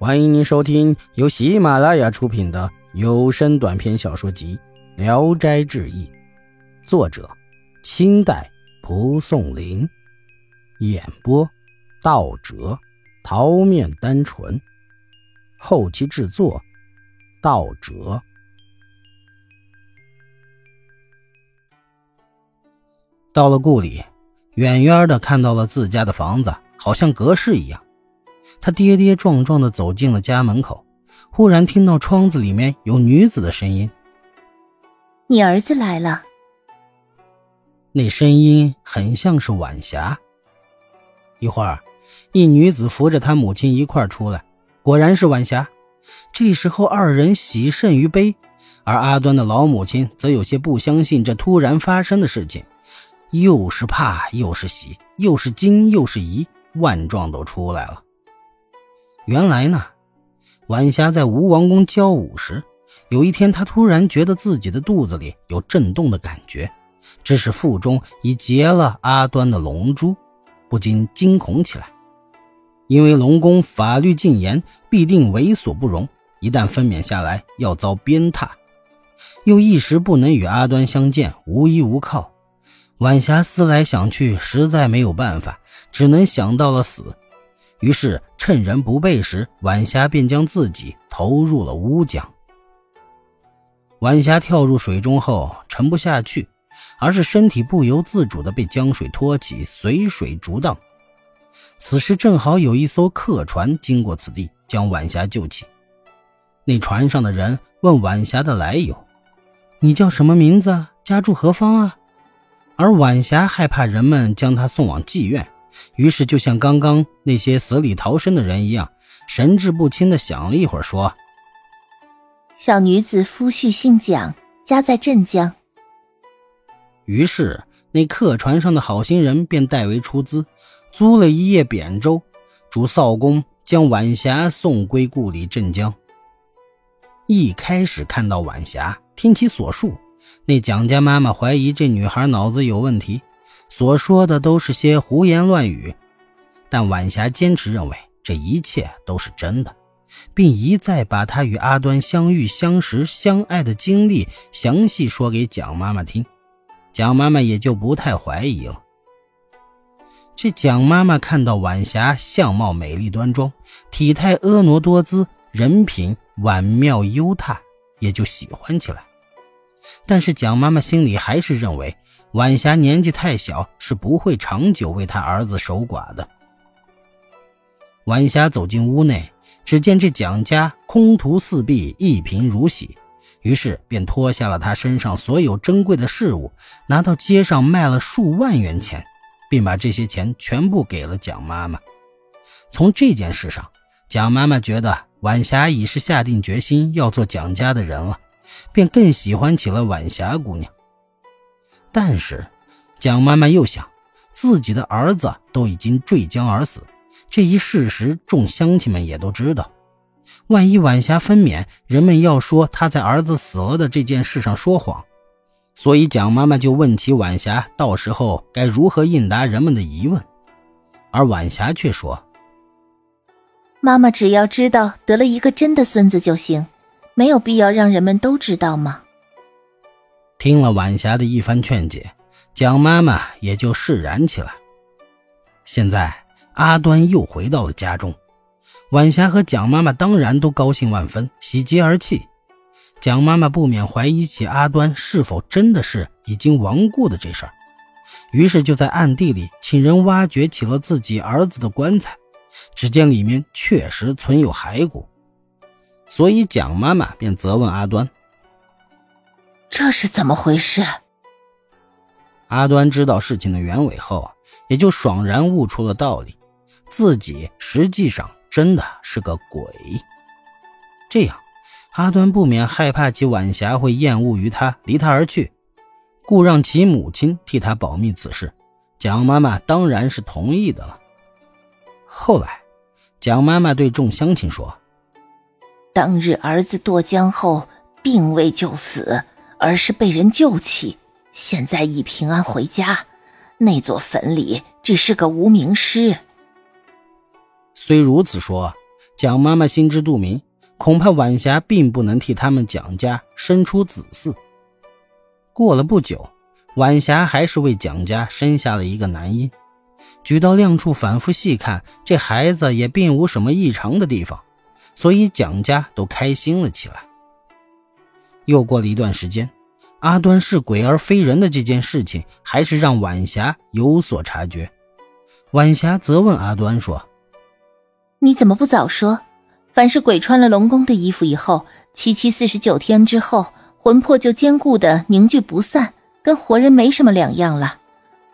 欢迎您收听由喜马拉雅出品的有声短篇小说集《聊斋志异》，作者：清代蒲松龄，演播：道哲、桃面单纯，后期制作：道哲。到了故里，远远的看到了自家的房子，好像隔世一样。他跌跌撞撞地走进了家门口，忽然听到窗子里面有女子的声音：“你儿子来了。”那声音很像是晚霞。一会儿，一女子扶着他母亲一块出来，果然是晚霞。这时候，二人喜甚于悲，而阿端的老母亲则有些不相信这突然发生的事情，又是怕又是喜，又是惊又是疑，万状都出来了。原来呢，晚霞在吴王宫教武时，有一天她突然觉得自己的肚子里有震动的感觉，这是腹中已结了阿端的龙珠，不禁惊恐起来。因为龙宫法律禁严，必定为所不容，一旦分娩下来要遭鞭挞。又一时不能与阿端相见，无依无靠，晚霞思来想去，实在没有办法，只能想到了死。于是趁人不备时，晚霞便将自己投入了乌江。晚霞跳入水中后沉不下去，而是身体不由自主地被江水托起，随水逐荡。此时正好有一艘客船经过此地，将晚霞救起。那船上的人问晚霞的来由：“你叫什么名字？家住何方啊？”而晚霞害怕人们将她送往妓院。于是，就像刚刚那些死里逃生的人一样，神志不清的想了一会儿，说：“小女子夫婿姓蒋，家在镇江。”于是，那客船上的好心人便代为出资，租了一叶扁舟，主扫工将晚霞送归故里镇江。一开始看到晚霞，听其所述，那蒋家妈妈怀疑这女孩脑子有问题。所说的都是些胡言乱语，但晚霞坚持认为这一切都是真的，并一再把她与阿端相遇、相识、相爱的经历详细说给蒋妈妈听，蒋妈妈也就不太怀疑了。这蒋妈妈看到晚霞相貌美丽端庄，体态婀娜多姿，人品婉妙幽踏，也就喜欢起来。但是蒋妈妈心里还是认为。晚霞年纪太小，是不会长久为他儿子守寡的。晚霞走进屋内，只见这蒋家空徒四壁，一贫如洗，于是便脱下了他身上所有珍贵的事物，拿到街上卖了数万元钱，并把这些钱全部给了蒋妈妈。从这件事上，蒋妈妈觉得晚霞已是下定决心要做蒋家的人了，便更喜欢起了晚霞姑娘。但是，蒋妈妈又想，自己的儿子都已经坠江而死，这一事实众乡亲们也都知道。万一晚霞分娩，人们要说她在儿子死了的这件事上说谎，所以蒋妈妈就问起晚霞，到时候该如何应答人们的疑问。而晚霞却说：“妈妈只要知道得了一个真的孙子就行，没有必要让人们都知道吗？”听了晚霞的一番劝解，蒋妈妈也就释然起来。现在阿端又回到了家中，晚霞和蒋妈妈当然都高兴万分，喜极而泣。蒋妈妈不免怀疑起阿端是否真的是已经亡故的这事儿，于是就在暗地里请人挖掘起了自己儿子的棺材，只见里面确实存有骸骨，所以蒋妈妈便责问阿端。这是怎么回事？阿端知道事情的原委后，也就爽然悟出了道理，自己实际上真的是个鬼。这样，阿端不免害怕其晚霞会厌恶于他，离他而去，故让其母亲替他保密此事。蒋妈妈当然是同意的了。后来，蒋妈妈对众乡亲说：“当日儿子堕江后，并未就死。”而是被人救起，现在已平安回家。那座坟里只是个无名尸。虽如此说，蒋妈妈心知肚明，恐怕晚霞并不能替他们蒋家生出子嗣。过了不久，晚霞还是为蒋家生下了一个男婴。举到亮处反复细看，这孩子也并无什么异常的地方，所以蒋家都开心了起来。又过了一段时间，阿端是鬼而非人的这件事情，还是让晚霞有所察觉。晚霞责问阿端说：“你怎么不早说？凡是鬼穿了龙宫的衣服以后，七七四十九天之后，魂魄就坚固的凝聚不散，跟活人没什么两样了。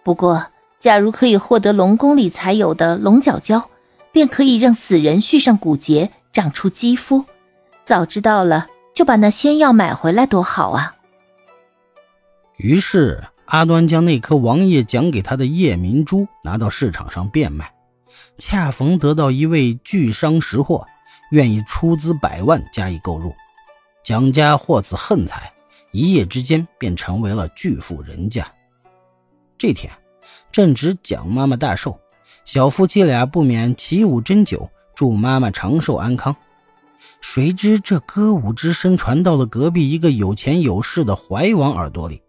不过……”假如可以获得龙宫里才有的龙角胶，便可以让死人续上骨节，长出肌肤。早知道了，就把那仙药买回来多好啊！于是阿端将那颗王爷讲给他的夜明珠拿到市场上变卖，恰逢得到一位巨商识货，愿意出资百万加以购入。蒋家获此横财，一夜之间便成为了巨富人家。这天。正值蒋妈妈大寿，小夫妻俩不免起舞斟酒，祝妈妈长寿安康。谁知这歌舞之声传到了隔壁一个有钱有势的怀王耳朵里。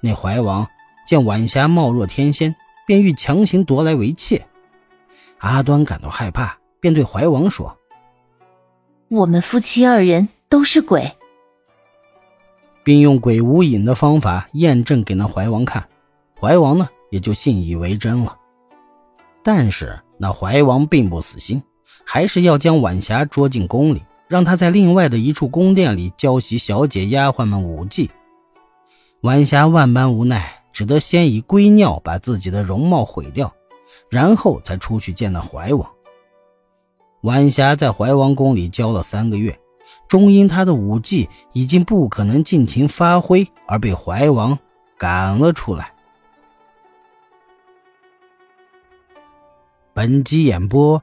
那怀王见晚霞貌若天仙，便欲强行夺来为妾。阿端感到害怕，便对怀王说：“我们夫妻二人都是鬼。”并用鬼无影的方法验证给那怀王看。怀王呢？也就信以为真了，但是那怀王并不死心，还是要将晚霞捉进宫里，让她在另外的一处宫殿里教习小姐丫鬟们舞技。晚霞万般无奈，只得先以龟尿把自己的容貌毁掉，然后才出去见了怀王。晚霞在怀王宫里教了三个月，终因她的舞技已经不可能尽情发挥，而被怀王赶了出来。本集演播